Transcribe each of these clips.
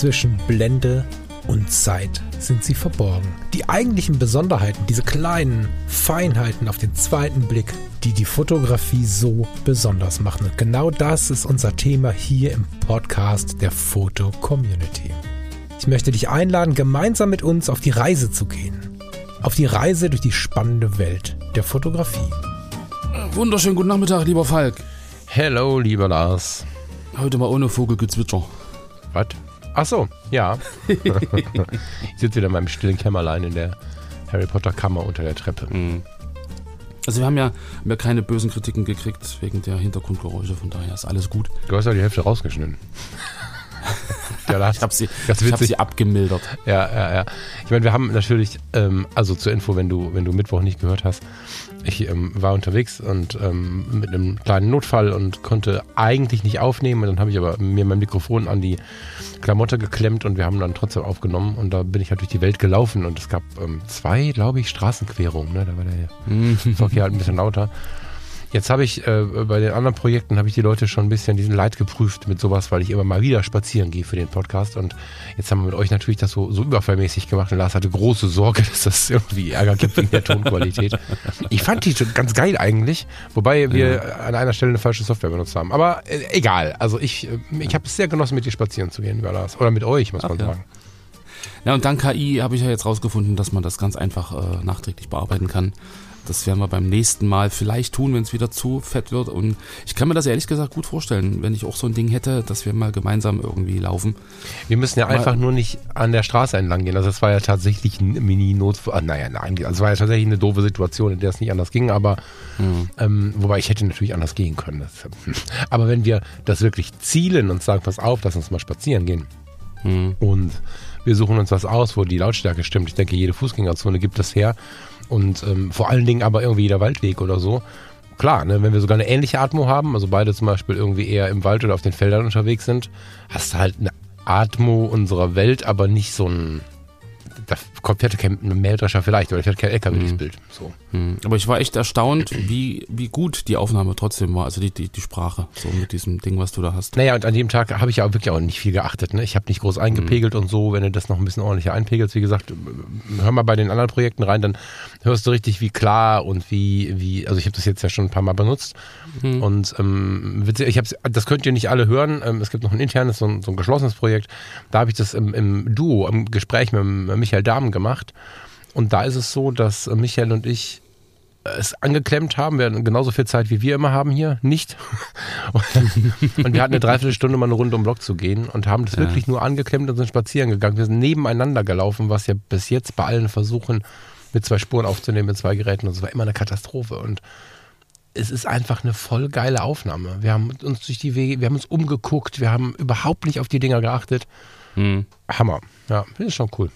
zwischen Blende und Zeit sind sie verborgen. Die eigentlichen Besonderheiten, diese kleinen Feinheiten auf den zweiten Blick, die die Fotografie so besonders machen. Und genau das ist unser Thema hier im Podcast der Foto Community. Ich möchte dich einladen, gemeinsam mit uns auf die Reise zu gehen. Auf die Reise durch die spannende Welt der Fotografie. Wunderschönen guten Nachmittag, lieber Falk. Hello, lieber Lars. Heute mal ohne Vogelgezwitscher. Was? Ach so, ja. ich sitze wieder in meinem stillen Kämmerlein in der Harry Potter Kammer unter der Treppe. Mhm. Also wir haben ja, haben ja keine bösen Kritiken gekriegt wegen der Hintergrundgeräusche, von daher ist alles gut. Du hast ja die Hälfte rausgeschnitten. ja, das, ich habe sie, hab sie abgemildert. Ja, ja, ja. Ich meine, wir haben natürlich, ähm, also zur Info, wenn du, wenn du Mittwoch nicht gehört hast, ich ähm, war unterwegs und ähm, mit einem kleinen Notfall und konnte eigentlich nicht aufnehmen. Und dann habe ich aber mir mein Mikrofon an die Klamotte geklemmt und wir haben dann trotzdem aufgenommen. Und da bin ich halt durch die Welt gelaufen und es gab ähm, zwei, glaube ich, Straßenquerungen. Ne? Da war der Verkehr halt ein bisschen lauter. Jetzt habe ich äh, bei den anderen Projekten habe ich die Leute schon ein bisschen diesen Leid geprüft mit sowas, weil ich immer mal wieder spazieren gehe für den Podcast und jetzt haben wir mit euch natürlich das so, so überfallmäßig gemacht und Lars hatte große Sorge, dass das irgendwie Ärger gibt wegen der Tonqualität. Ich fand die ganz geil eigentlich, wobei wir ja. an einer Stelle eine falsche Software benutzt haben. Aber äh, egal, also ich, äh, ich habe es sehr genossen, mit dir spazieren zu gehen, lieber Lars. Oder mit euch, muss Ach, man ja. sagen. Ja, und dank KI habe ich ja jetzt rausgefunden, dass man das ganz einfach äh, nachträglich bearbeiten kann. Das werden wir beim nächsten Mal vielleicht tun, wenn es wieder zu fett wird. Und ich kann mir das ehrlich gesagt gut vorstellen, wenn ich auch so ein Ding hätte, dass wir mal gemeinsam irgendwie laufen. Wir müssen ja mal einfach nur nicht an der Straße entlang gehen. Also das war ja tatsächlich ein Mini-Notfall. Ah, naja, nein, also es war ja tatsächlich eine doofe Situation, in der es nicht anders ging. Aber mhm. ähm, wobei ich hätte natürlich anders gehen können. Das, aber wenn wir das wirklich zielen und sagen, pass auf, lass uns mal spazieren gehen. Mhm. Und wir suchen uns was aus, wo die Lautstärke stimmt. Ich denke, jede Fußgängerzone gibt das her. Und ähm, vor allen Dingen aber irgendwie jeder Waldweg oder so. Klar, ne, wenn wir sogar eine ähnliche Atmo haben, also beide zum Beispiel irgendwie eher im Wald oder auf den Feldern unterwegs sind, hast du halt eine Atmo unserer Welt, aber nicht so ein da kommt, fährt kein Mähdrescher vielleicht, oder fährt kein LKW mhm. durchs Bild. So. Mhm. Aber ich war echt erstaunt, wie, wie gut die Aufnahme trotzdem war, also die, die, die Sprache, so mit diesem Ding, was du da hast. Naja, und an dem Tag habe ich ja wirklich auch nicht viel geachtet. Ne? Ich habe nicht groß eingepegelt mhm. und so, wenn du das noch ein bisschen ordentlicher einpegelst, wie gesagt, hör mal bei den anderen Projekten rein, dann hörst du richtig, wie klar und wie, wie also ich habe das jetzt ja schon ein paar Mal benutzt. Mhm. Und ähm, ich hab's, das könnt ihr nicht alle hören. Ähm, es gibt noch ein internes, so ein, so ein geschlossenes Projekt. Da habe ich das im, im Duo, im Gespräch mit, mit Michael Dahmen gemacht. Und da ist es so, dass Michael und ich es angeklemmt haben. Wir hatten genauso viel Zeit, wie wir immer haben hier. Nicht. und wir hatten eine Dreiviertelstunde mal eine Runde um Block zu gehen und haben das ja. wirklich nur angeklemmt und sind spazieren gegangen. Wir sind nebeneinander gelaufen, was ja bis jetzt bei allen Versuchen mit zwei Spuren aufzunehmen, mit zwei Geräten. Und es war immer eine Katastrophe. Und es ist einfach eine voll geile Aufnahme. Wir haben uns durch die Wege, wir haben uns umgeguckt, wir haben überhaupt nicht auf die Dinger geachtet. Hm. Hammer. Ja, das ist schon cool.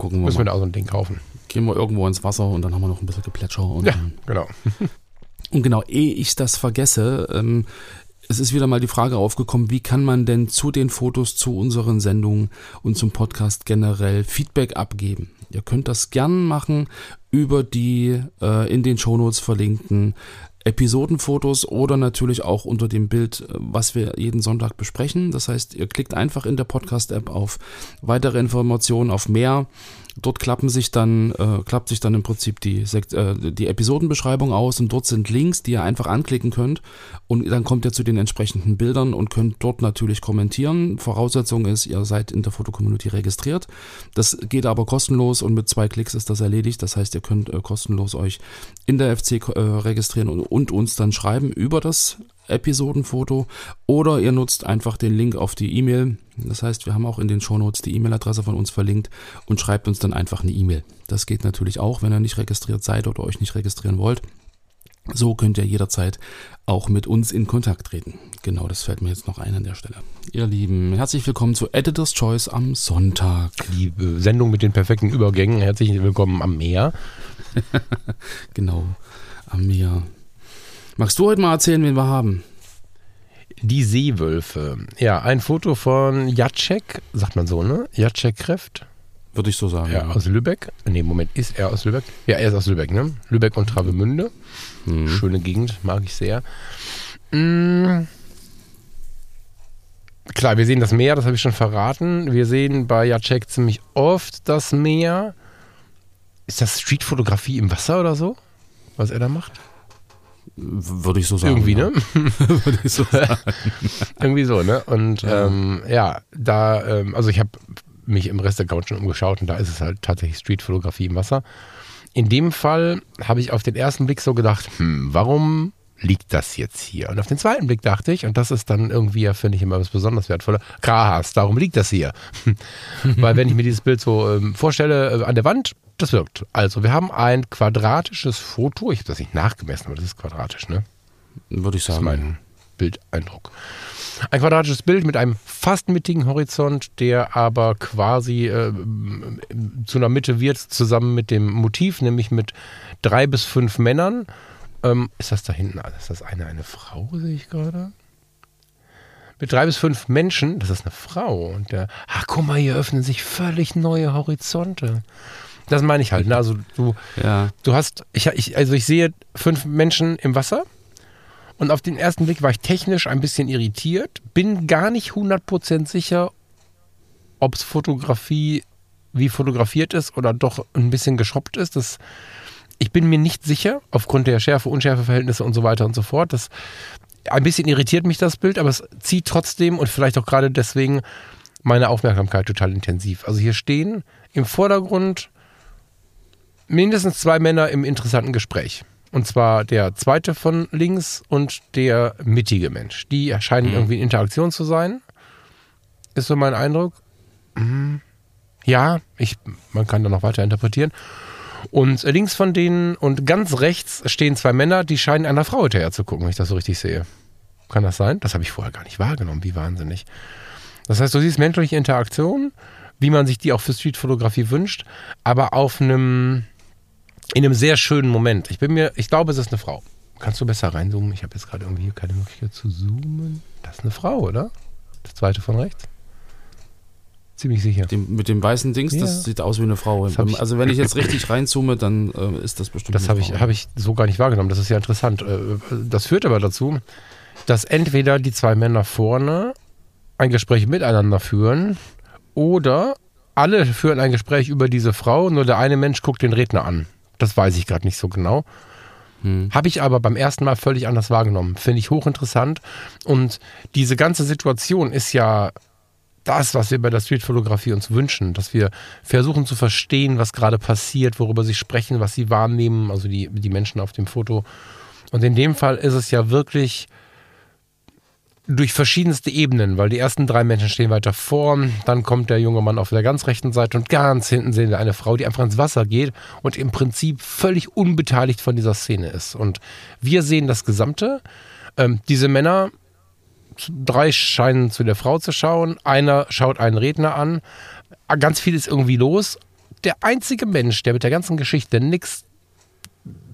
Gucken wir Müssen mal. wir da so ein Ding kaufen. Gehen wir irgendwo ins Wasser und dann haben wir noch ein bisschen Geplätscher. Und ja, genau. und genau, ehe ich das vergesse, ähm, es ist wieder mal die Frage aufgekommen, wie kann man denn zu den Fotos, zu unseren Sendungen und zum Podcast generell Feedback abgeben? Ihr könnt das gern machen über die äh, in den Shownotes verlinkten Episodenfotos oder natürlich auch unter dem Bild, äh, was wir jeden Sonntag besprechen. Das heißt, ihr klickt einfach in der Podcast-App auf weitere Informationen, auf mehr Dort klappen sich dann, äh, klappt sich dann im Prinzip die, äh, die Episodenbeschreibung aus und dort sind Links, die ihr einfach anklicken könnt und dann kommt ihr zu den entsprechenden Bildern und könnt dort natürlich kommentieren. Voraussetzung ist, ihr seid in der Fotocommunity registriert. Das geht aber kostenlos und mit zwei Klicks ist das erledigt. Das heißt, ihr könnt äh, kostenlos euch in der FC äh, registrieren und, und uns dann schreiben über das Episodenfoto oder ihr nutzt einfach den Link auf die E-Mail. Das heißt, wir haben auch in den Shownotes die E-Mail-Adresse von uns verlinkt und schreibt uns dann einfach eine E-Mail. Das geht natürlich auch, wenn ihr nicht registriert seid oder euch nicht registrieren wollt. So könnt ihr jederzeit auch mit uns in Kontakt treten. Genau, das fällt mir jetzt noch ein an der Stelle. Ihr Lieben, herzlich willkommen zu Editor's Choice am Sonntag. Die Sendung mit den perfekten Übergängen. Herzlich willkommen am Meer. genau, am Meer. Magst du heute mal erzählen, wen wir haben? Die Seewölfe. Ja, ein Foto von Jacek, sagt man so, ne? Jacek Kreft. Würde ich so sagen. Ja, ja, aus Lübeck. Ne, Moment, ist er aus Lübeck? Ja, er ist aus Lübeck, ne? Lübeck und Travemünde. Mhm. Schöne Gegend, mag ich sehr. Mhm. klar, wir sehen das Meer, das habe ich schon verraten. Wir sehen bei Jacek ziemlich oft das Meer. Ist das Streetfotografie im Wasser oder so, was er da macht? Würde ich so sagen. Irgendwie, ja. ne? Würde ich so sagen. Irgendwie so, ne? Und Ja. Ähm, ja, da, ähm, also ich habe mich im Restaurant schon umgeschaut und da ist es halt tatsächlich Streetfotografie im Wasser. In dem Fall habe ich auf den ersten Blick so gedacht, hm, warum liegt das jetzt hier? Und auf den zweiten Blick dachte ich, und das ist dann irgendwie, ja, finde ich immer was besonders wertvoller, Krahas, darum liegt das hier. Weil wenn ich mir dieses Bild so ähm, vorstelle, äh, an der Wand, das wirkt. Also wir haben ein quadratisches Foto, ich habe das nicht nachgemessen, aber das ist quadratisch, ne? Würde ich Das ist sagen. mein Bildeindruck. Ein quadratisches Bild mit einem fast mittigen Horizont, der aber quasi äh, zu einer Mitte wird, zusammen mit dem Motiv, nämlich mit drei bis fünf Männern. Ähm, ist das da hinten? Ist das eine eine Frau, sehe ich gerade? Mit drei bis fünf Menschen, das ist eine Frau. Und der, ach guck mal, hier öffnen sich völlig neue Horizonte. Das meine ich halt. Ne? Also du, Ja. Du hast, ich, ich, also ich sehe fünf Menschen im Wasser und auf den ersten Blick war ich technisch ein bisschen irritiert, bin gar nicht 100% sicher, ob es Fotografie wie fotografiert ist oder doch ein bisschen geschoppt ist. Das, ich bin mir nicht sicher, aufgrund der Schärfe, Unschärfe-Verhältnisse und so weiter und so fort. Das, ein bisschen irritiert mich das Bild, aber es zieht trotzdem und vielleicht auch gerade deswegen meine Aufmerksamkeit total intensiv. Also hier stehen im Vordergrund mindestens zwei Männer im interessanten Gespräch. Und zwar der zweite von links und der mittige Mensch. Die scheinen Mhm. irgendwie in Interaktion zu sein. Ist so mein Eindruck. Mhm. Ja, ich, man kann da noch weiter interpretieren. Und links von denen und ganz rechts stehen zwei Männer, die scheinen einer Frau hinterher zu gucken, wenn ich das so richtig sehe. Kann das sein? Das habe ich vorher gar nicht wahrgenommen. Wie wahnsinnig. Das heißt, du siehst menschliche Interaktion, wie man sich die auch für Streetfotografie wünscht, aber auf einem in einem sehr schönen Moment. Ich bin mir, ich glaube, es ist eine Frau. Kannst du besser reinzoomen? Ich habe jetzt gerade irgendwie hier keine Möglichkeit zu zoomen. Das ist eine Frau, oder? Das zweite von rechts? Ziemlich sicher. Dem, mit dem weißen Dings, Ja. das sieht aus wie eine Frau. Ich- also wenn ich jetzt richtig reinzoome, dann äh, ist das bestimmt Das habe ich, hab ich so gar nicht wahrgenommen. Das ist ja interessant. Äh, Das führt aber dazu, dass entweder die zwei Männer vorne ein Gespräch miteinander führen oder alle führen ein Gespräch über diese Frau, nur der eine Mensch guckt den Redner an. Das weiß ich gerade nicht so genau. Hm. Habe ich aber beim ersten Mal völlig anders wahrgenommen. Finde ich hochinteressant. Und diese ganze Situation ist ja das, was wir bei der Streetfotografie uns wünschen, dass wir versuchen zu verstehen, was gerade passiert, worüber sie sprechen, was sie wahrnehmen, also die, die Menschen auf dem Foto. Und in dem Fall ist es ja wirklich durch verschiedenste Ebenen, weil die ersten drei Menschen stehen weiter vor, dann kommt der junge Mann auf der ganz rechten Seite und ganz hinten sehen wir eine Frau, die einfach ins Wasser geht und im Prinzip völlig unbeteiligt von dieser Szene ist. Und wir sehen das Gesamte. Ähm, diese Männer, drei scheinen zu der Frau zu schauen, einer schaut einen Redner an, ganz viel ist irgendwie los. Der einzige Mensch, der mit der ganzen Geschichte nichts,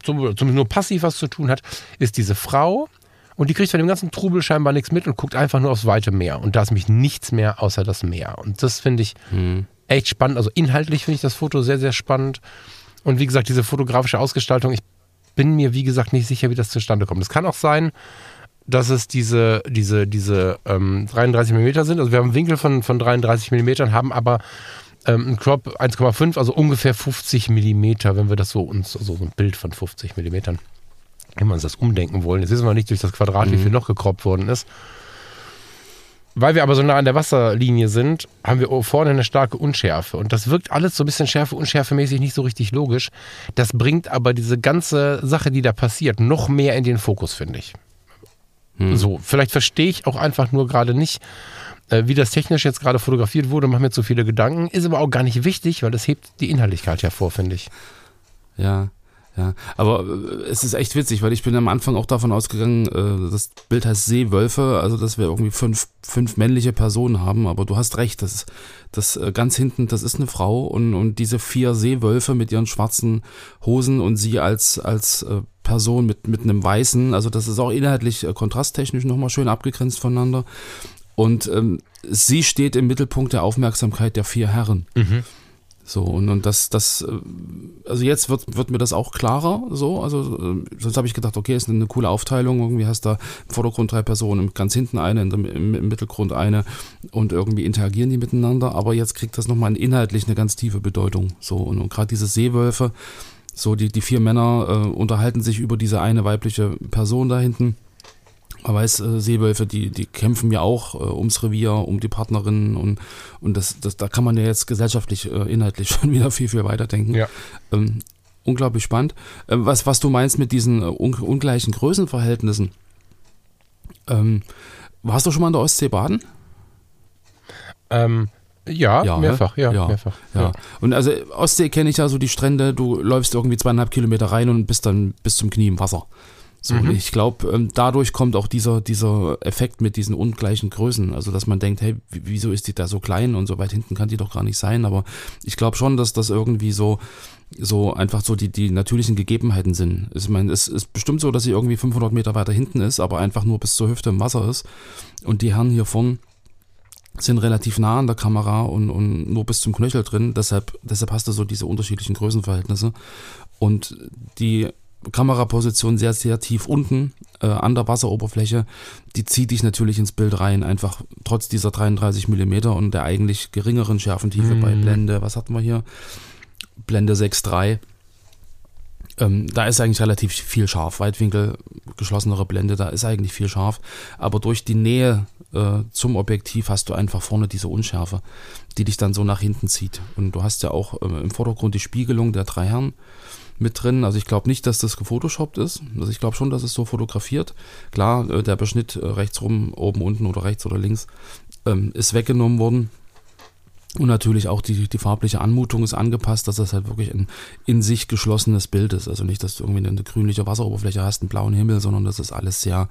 zumindest nur passiv was zu tun hat, ist diese Frau. Und die kriegt von dem ganzen Trubel scheinbar nichts mit und guckt einfach nur aufs weite Meer. Und da ist mich nichts mehr außer das Meer. Und das finde ich Hm. echt spannend. Also inhaltlich finde ich das Foto sehr, sehr spannend. Und wie gesagt, diese fotografische Ausgestaltung, ich bin mir, wie gesagt, nicht sicher, wie das zustande kommt. Es kann auch sein, dass es diese, diese, diese ähm, 33 mm sind. Also wir haben einen Winkel von, von 33 mm, haben aber ähm, einen Crop 1,5, also ungefähr 50 mm, wenn wir das so uns, so, so ein Bild von 50 mm, wenn wir uns das umdenken wollen. Jetzt wissen wir nicht durch das Quadrat, wie viel noch gekroppt worden ist. Weil wir aber so nah an der Wasserlinie sind, haben wir vorne eine starke Unschärfe. Und das wirkt alles so ein bisschen schärfe, unschärfemäßig nicht so richtig logisch. Das bringt aber diese ganze Sache, die da passiert, noch mehr in den Fokus, finde ich. Hm. So, vielleicht verstehe ich auch einfach nur gerade nicht, äh, wie das technisch jetzt gerade fotografiert wurde, mache mir zu viele Gedanken. Ist aber auch gar nicht wichtig, weil das hebt die Inhaltlichkeit hervor, finde ich. Ja, ja. Aber äh, es ist echt witzig, weil ich bin am Anfang auch davon ausgegangen, äh, das Bild heißt Seewölfe, also dass wir irgendwie fünf, fünf männliche Personen haben, aber du hast recht, das, das äh, ganz hinten, das ist eine Frau und, und diese vier Seewölfe mit ihren schwarzen Hosen und sie als, als äh, Person mit, mit einem weißen, also das ist auch inhaltlich äh, kontrasttechnisch nochmal schön abgegrenzt voneinander. Und ähm, sie steht im Mittelpunkt der Aufmerksamkeit der vier Herren. So, und, und das, das äh, also jetzt wird, wird mir das auch klarer so. Also äh, sonst habe ich gedacht, okay, ist eine coole Aufteilung. Irgendwie hast da im Vordergrund drei Personen, ganz hinten eine, im, im Mittelgrund eine und irgendwie interagieren die miteinander. Aber jetzt kriegt das nochmal inhaltlich eine ganz tiefe Bedeutung. So, und, und gerade diese Seewölfe, so die, die vier Männer äh, unterhalten sich über diese eine weibliche Person da hinten. Man weiß, äh, Seewölfe, die, die kämpfen ja auch äh, ums Revier, um die Partnerinnen und, und das, das, da kann man ja jetzt gesellschaftlich, äh, inhaltlich schon wieder viel, viel weiterdenken. Ja. Ähm, unglaublich spannend. Ähm, was, was du meinst mit diesen äh, un ungleichen Größenverhältnissen, ähm, warst du schon mal in der Ostsee baden? Ähm, ja, Ja, mehrfach, ne? ja, Ja. mehrfach. Ja. Und also Ostsee kenne ich ja so die Strände, du läufst irgendwie zweieinhalb Kilometer rein und bist dann bis zum Knie im Wasser. So, Mhm. ich glaube, ähm, dadurch kommt auch dieser, dieser Effekt mit diesen ungleichen Größen. Also, dass man denkt, hey, wieso ist die da so klein und so weit hinten kann die doch gar nicht sein. Aber ich glaube schon, dass das irgendwie so, so einfach so die, die natürlichen Gegebenheiten sind. Ich meine, es ist bestimmt so, dass sie irgendwie 500 Meter weiter hinten ist, aber einfach nur bis zur Hüfte im Wasser ist. Und die Herren hier vorn sind relativ nah an der Kamera und, und nur bis zum Knöchel drin. Deshalb, deshalb hast du so diese unterschiedlichen Größenverhältnisse. Und die Kameraposition sehr, sehr tief unten äh, an der Wasseroberfläche, die zieht dich natürlich ins Bild rein, einfach trotz dieser 33 Millimeter und der eigentlich geringeren Schärfentiefe bei Blende, was hatten wir hier? Blende 6.3. Ähm, da ist eigentlich relativ viel scharf. Weitwinkel, geschlossenere Blende, da ist eigentlich viel scharf. Aber durch die Nähe äh, zum Objektiv hast du einfach vorne diese Unschärfe, die dich dann so nach hinten zieht. Und du hast ja auch äh, im Vordergrund die Spiegelung der drei Herren mit drin. Also ich glaube nicht, dass das gefotoshoppt ist. Also ich glaube schon, dass es so fotografiert. Klar, äh, der Beschnitt äh, rechts rum, oben, unten oder rechts oder links ähm, ist weggenommen worden. Und natürlich auch die, die farbliche Anmutung ist angepasst, dass das halt wirklich ein in sich geschlossenes Bild ist. Also nicht, dass du irgendwie eine grünliche Wasseroberfläche hast, einen blauen Himmel, sondern das ist alles sehr,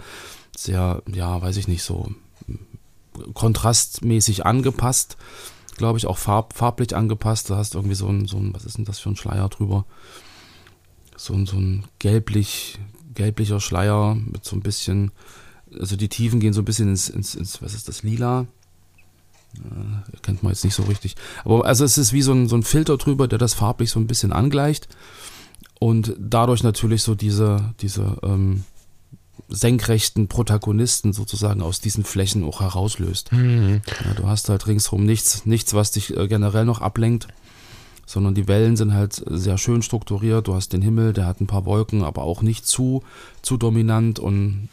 sehr, ja, weiß ich nicht, so kontrastmäßig angepasst. Glaube ich, auch farb, farblich angepasst. Da hast du irgendwie so ein, so ein, was ist denn das für ein Schleier drüber? So ein, so ein gelblich, gelblicher Schleier mit so ein bisschen, also die Tiefen gehen so ein bisschen ins, ins, ins was ist das, lila? Äh, kennt man jetzt nicht so richtig. Aber also es ist wie so ein, so ein Filter drüber, der das farblich so ein bisschen angleicht und dadurch natürlich so diese, diese ähm, senkrechten Protagonisten sozusagen aus diesen Flächen auch herauslöst. Mhm. Ja, du hast halt ringsherum nichts, nichts, was dich äh, generell noch ablenkt, sondern die Wellen sind halt sehr schön strukturiert. Du hast den Himmel, der hat ein paar Wolken, aber auch nicht zu, zu dominant und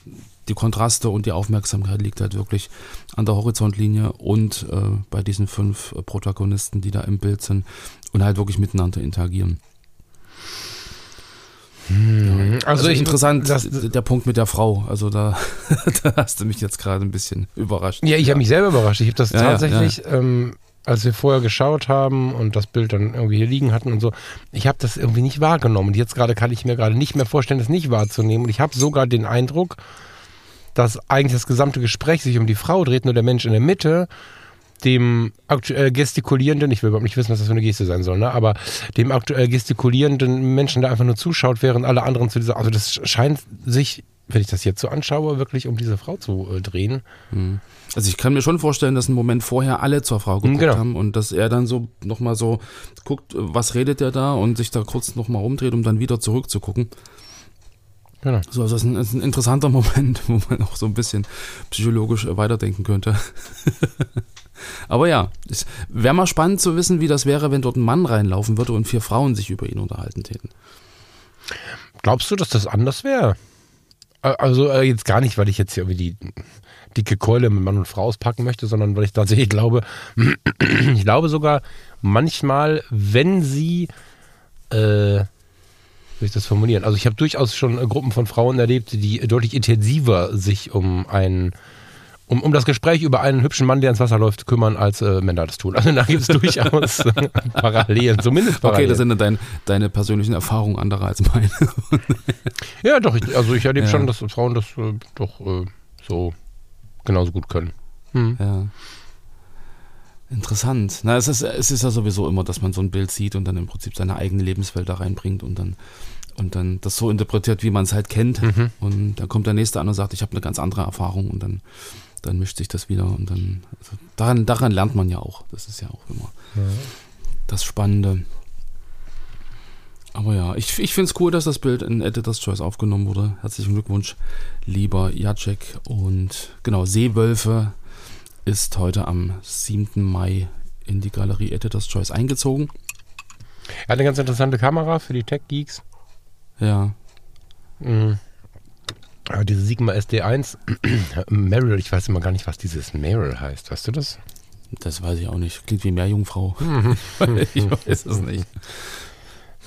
die Kontraste und die Aufmerksamkeit liegt halt wirklich an der Horizontlinie und äh, bei diesen fünf äh, Protagonisten, die da im Bild sind und halt wirklich miteinander interagieren. Also, Also, ich, interessant, das- der Punkt mit der Frau. Also da, da hast du mich jetzt gerade ein bisschen überrascht. Ja, ich habe mich selber überrascht. Ich habe das Ja, ja, tatsächlich, Ähm, als wir vorher geschaut haben und das Bild dann irgendwie hier liegen hatten und so, ich habe das irgendwie nicht wahrgenommen. Und jetzt gerade kann ich mir gerade nicht mehr vorstellen, das nicht wahrzunehmen. Und ich habe sogar den Eindruck, dass eigentlich das gesamte Gespräch sich um die Frau dreht, nur der Mensch in der Mitte dem aktuell gestikulierenden, ich will überhaupt nicht wissen, was das für eine Geste sein soll, ne? aber dem aktuell gestikulierenden Menschen, der einfach nur zuschaut, während alle anderen zu dieser, also das scheint sich, wenn ich das jetzt so anschaue, wirklich um diese Frau zu äh, drehen. Also ich kann mir schon vorstellen, dass einen Moment vorher alle zur Frau geguckt Genau. haben und dass er dann so nochmal so guckt, was redet der da und sich da kurz nochmal rumdreht, um dann wieder zurückzugucken. Genau. So, also das ist ein, das ist ein interessanter Moment, wo man auch so ein bisschen psychologisch äh, weiterdenken könnte. Aber ja, es wäre mal spannend zu wissen, wie das wäre, wenn dort ein Mann reinlaufen würde und vier Frauen sich über ihn unterhalten täten. Glaubst du, dass das anders wäre? Also äh, jetzt gar nicht, weil ich jetzt hier irgendwie die dicke Keule mit Mann und Frau auspacken möchte, sondern weil ich tatsächlich glaube, ich glaube sogar manchmal, wenn sie, äh, wie soll ich das formulieren? Also ich habe durchaus schon äh, Gruppen von Frauen erlebt, die deutlich intensiver sich um einen um, um das Gespräch über einen hübschen Mann, der ins Wasser läuft, kümmern, als äh, Männer das tun. Also da gibt es durchaus Parallelen, zumindest Okay, Parallelen. das sind dann dein, deine persönlichen Erfahrungen anderer als meine. Ja, doch, ich, also ich erlebe Ja. schon, dass Frauen das äh, doch äh, so genauso gut können. Hm. Ja. Interessant. Na, es ist, es ist ja sowieso immer, dass man so ein Bild sieht und dann im Prinzip seine eigene Lebenswelt da reinbringt und dann und dann das so interpretiert, wie man es halt kennt. Mhm. Und dann kommt der nächste an und sagt, ich habe eine ganz andere Erfahrung und dann, dann mischt sich das wieder und dann also daran, daran lernt man ja auch. Das ist ja auch immer das Spannende. Aber ja, ich, ich finde es cool, dass das Bild in Editor's Choice aufgenommen wurde. Herzlichen Glückwunsch, lieber Jacek. Und genau, Seewölfe ist heute am 7. Mai in die Galerie Editor's Choice eingezogen. Er hat eine ganz interessante Kamera für die Tech-Geeks. Ja. Mhm. Aber diese Sigma SD1 Meryl, ich weiß immer gar nicht, was dieses Meryl heißt. Weißt du das? Das weiß ich auch nicht. Klingt wie Meerjungfrau. ich weiß es nicht.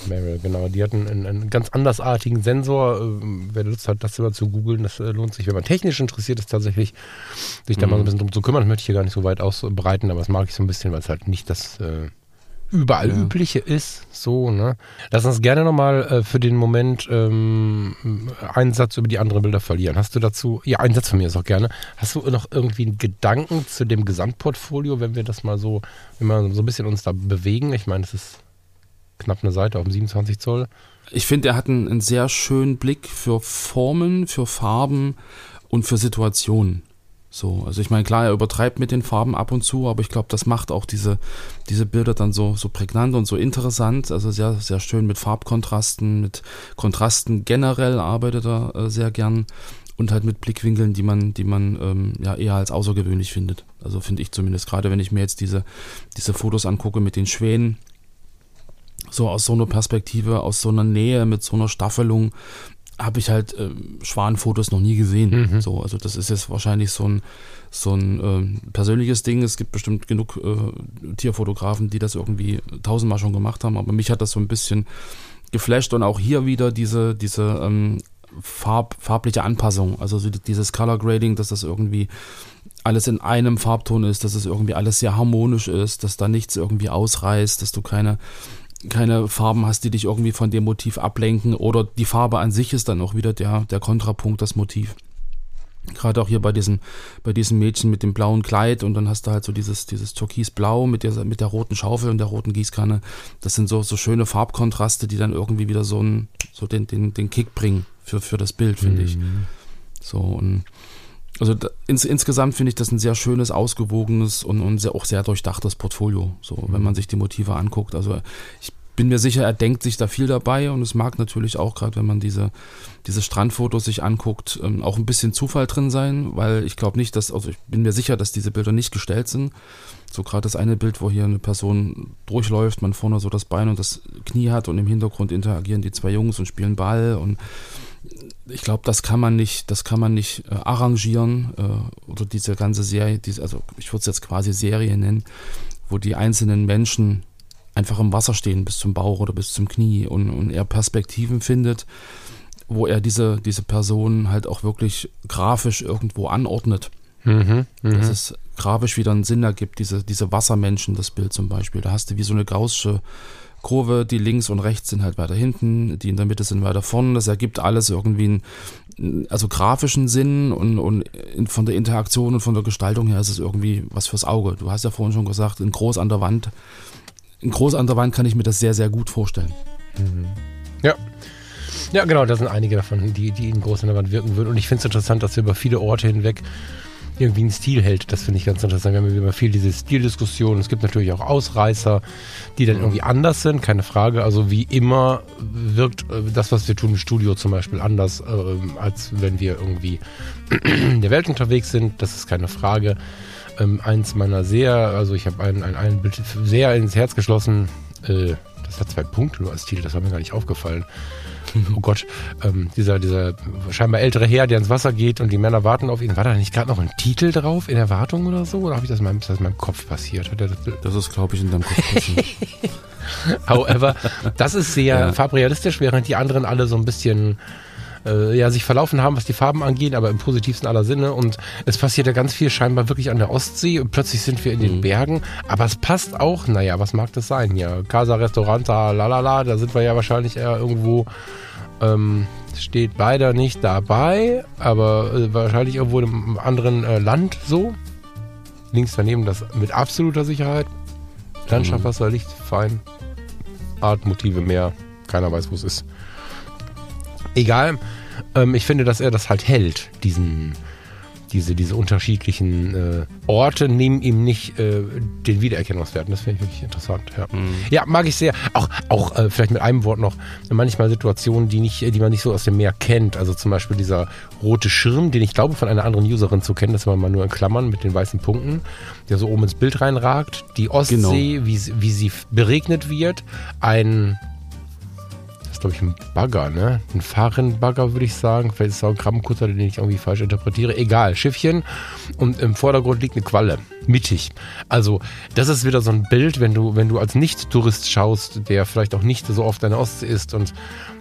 Meryl, genau. Die hatten einen, einen ganz andersartigen Sensor. Ähm, Wer Lust hat, das immer zu googeln, das äh, lohnt sich, wenn man technisch interessiert ist, tatsächlich, sich da mal so ein bisschen drum zu kümmern. Das möchte ich hier gar nicht so weit ausbreiten, aber das mag ich so ein bisschen, weil es halt nicht das äh, überall Ja. übliche ist. So, ne? Lass uns gerne nochmal äh, für den Moment ähm, einen Satz über die anderen Bilder verlieren. Hast du dazu, ja, einen Satz von mir ist auch gerne. Hast du noch irgendwie einen Gedanken zu dem Gesamtportfolio, wenn wir das mal so, wenn wir so ein bisschen uns da bewegen? Ich meine, es ist knapp eine Seite auf dem 27 Zoll. Ich finde, er hat einen, einen sehr schönen Blick für Formen, für Farben und für Situationen. So, also ich meine, klar, er übertreibt mit den Farben ab und zu, aber ich glaube, das macht auch diese, diese Bilder dann so, so prägnant und so interessant. Also sehr, sehr schön mit Farbkontrasten, mit Kontrasten generell arbeitet er äh, sehr gern und halt mit Blickwinkeln, die man, die man ähm, ja eher als außergewöhnlich findet. Also finde ich zumindest, gerade wenn ich mir jetzt diese, diese Fotos angucke mit den Schwänen, so aus so einer Perspektive, aus so einer Nähe, mit so einer Staffelung, habe ich halt ähm, Schwanenfotos noch nie gesehen. Mhm. So, also das ist jetzt wahrscheinlich so ein, so ein ähm, persönliches Ding. Es gibt bestimmt genug äh, Tierfotografen, die das irgendwie tausendmal schon gemacht haben, aber mich hat das so ein bisschen geflasht und auch hier wieder diese, diese ähm, Farb, farbliche Anpassung, also so dieses Color Grading, dass das irgendwie alles in einem Farbton ist, dass es irgendwie alles sehr harmonisch ist, dass da nichts irgendwie ausreißt, dass du keine keine Farben hast, die dich irgendwie von dem Motiv ablenken oder die Farbe an sich ist dann auch wieder der, der Kontrapunkt, das Motiv. Gerade auch hier bei diesem, bei diesem Mädchen mit dem blauen Kleid und dann hast du halt so dieses, dieses Türkisblau mit der, mit der roten Schaufel und der roten Gießkanne. Das sind so, so schöne Farbkontraste, die dann irgendwie wieder so, einen, so den, den, den Kick bringen für, für das Bild, finde ich. So und also da, ins, insgesamt finde ich das ein sehr schönes, ausgewogenes und, und sehr, auch sehr durchdachtes Portfolio, so wenn man sich die Motive anguckt. Also ich bin mir sicher, er denkt sich da viel dabei und es mag natürlich auch gerade, wenn man diese, diese Strandfotos sich anguckt, ähm, auch ein bisschen Zufall drin sein, weil ich glaube nicht, dass, also ich bin mir sicher, dass diese Bilder nicht gestellt sind. So gerade das eine Bild, wo hier eine Person durchläuft, man vorne so das Bein und das Knie hat und im Hintergrund interagieren die zwei Jungs und spielen Ball und ich glaube, das kann man nicht, das kann man nicht äh, arrangieren äh, oder diese ganze Serie, diese, also ich würde es jetzt quasi Serie nennen, wo die einzelnen Menschen einfach im Wasser stehen bis zum Bauch oder bis zum Knie und, und er Perspektiven findet, wo er diese, diese Person halt auch wirklich grafisch irgendwo anordnet. Mhm, Dass es grafisch wieder einen Sinn ergibt, diese, diese Wassermenschen, das Bild zum Beispiel. Da hast du wie so eine gaußsche Kurve, die links und rechts sind halt weiter hinten, die in der Mitte sind weiter vorne. Das ergibt alles irgendwie einen, also grafischen Sinn und, und von der Interaktion und von der Gestaltung her ist es irgendwie was fürs Auge. Du hast ja vorhin schon gesagt, in groß an der Wand. In groß an der Wand kann ich mir das sehr, sehr gut vorstellen. Ja. Ja, genau, da sind einige davon, die, die in groß an der Wand wirken würden. Und ich finde es interessant, dass er über viele Orte hinweg irgendwie einen Stil hält. Das finde ich ganz interessant. Wir haben immer viel diese Stildiskussion. Es gibt natürlich auch Ausreißer, die dann irgendwie anders sind, keine Frage. Also wie immer wirkt äh, das, was wir tun im Studio zum Beispiel anders, ähm, als wenn wir irgendwie in der Welt unterwegs sind. Das ist keine Frage. Ähm, eins meiner sehr, also ich habe ein, ein, ein Bild sehr ins Herz geschlossen. Äh, das hat zwei Punkte nur als Titel, das war mir gar nicht aufgefallen. Oh Gott, ähm, dieser, dieser scheinbar ältere Herr, der ins Wasser geht und die Männer warten auf ihn. War da nicht gerade noch ein Titel drauf in Erwartung oder so? Oder habe ich das in meinem, ist das in meinem Kopf passiert? Er das, Das ist, glaube ich, in deinem Kopf passiert. however, das ist sehr Ja. farbrealistisch, während die anderen alle so ein bisschen äh, ja, sich verlaufen haben, was die Farben angeht, aber im positivsten aller Sinne. Und es passiert ja ganz viel scheinbar wirklich an der Ostsee und plötzlich sind wir in den Bergen. Aber es passt auch, naja, was mag das sein? Ja, Casa Restauranta, lalala, da sind wir ja wahrscheinlich eher irgendwo, ähm, steht leider nicht dabei, aber äh, wahrscheinlich irgendwo in einem anderen äh, Land so. Links daneben das mit absoluter Sicherheit. Landschaft, Wasser, Licht, fein. Art, Motive mehr. Keiner weiß, wo es ist. Egal. Ähm, ich finde, dass er das halt hält, diesen, diese, diese unterschiedlichen äh, Orte nehmen ihm nicht äh, den Wiedererkennungswert. Das finde ich wirklich interessant. Ja, Mhm. ja mag ich sehr. Auch, auch äh, vielleicht mit einem Wort noch, manchmal Situationen, die, nicht, die man nicht so aus dem Meer kennt. Also zum Beispiel dieser rote Schirm, den ich glaube von einer anderen Userin zu kennen, das war mal nur in Klammern mit den weißen Punkten, der so oben ins Bild reinragt. Die Ostsee, wie, sie- wie sie beregnet wird. Ein glaube ich, ein Bagger, ne? Ein Fahrrennbagger, würde ich sagen. Vielleicht ist es auch ein Krabbenkutter, den ich irgendwie falsch interpretiere. Egal, Schiffchen. Und im Vordergrund liegt eine Qualle. Mittig. Also, das ist wieder so ein Bild, wenn du, wenn du als Nicht-Tourist schaust, der vielleicht auch nicht so oft an der Ostsee ist und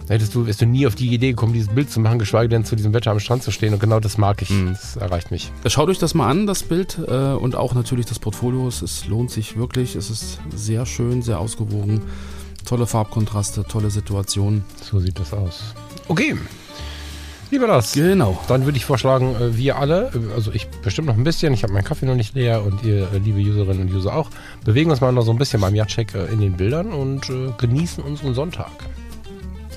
da hättest du, wärst du nie auf die Idee gekommen, dieses Bild zu machen, geschweige denn zu diesem Wetter am Strand zu stehen. Und genau das mag ich. Das erreicht mich. Schaut euch das mal an, das Bild äh, und auch natürlich das Portfolio. Es, es lohnt sich wirklich. Es ist sehr schön, sehr ausgewogen. Tolle Farbkontraste, tolle Situation. So sieht das aus. Okay. Lieber das. Genau. Dann würde ich vorschlagen, äh, wir alle, äh, also ich bestimmt noch ein bisschen, ich habe meinen Kaffee noch nicht leer und ihr, äh, liebe Userinnen und User auch, bewegen uns mal noch so ein bisschen beim Yachtcheck äh, in den Bildern und genießen unseren Sonntag.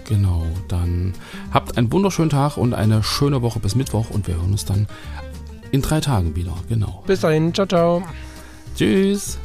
Genau. Dann habt einen wunderschönen Tag und eine schöne Woche bis Mittwoch und wir hören uns dann in drei Tagen wieder. Genau. Bis dahin, ciao, ciao. Tschüss.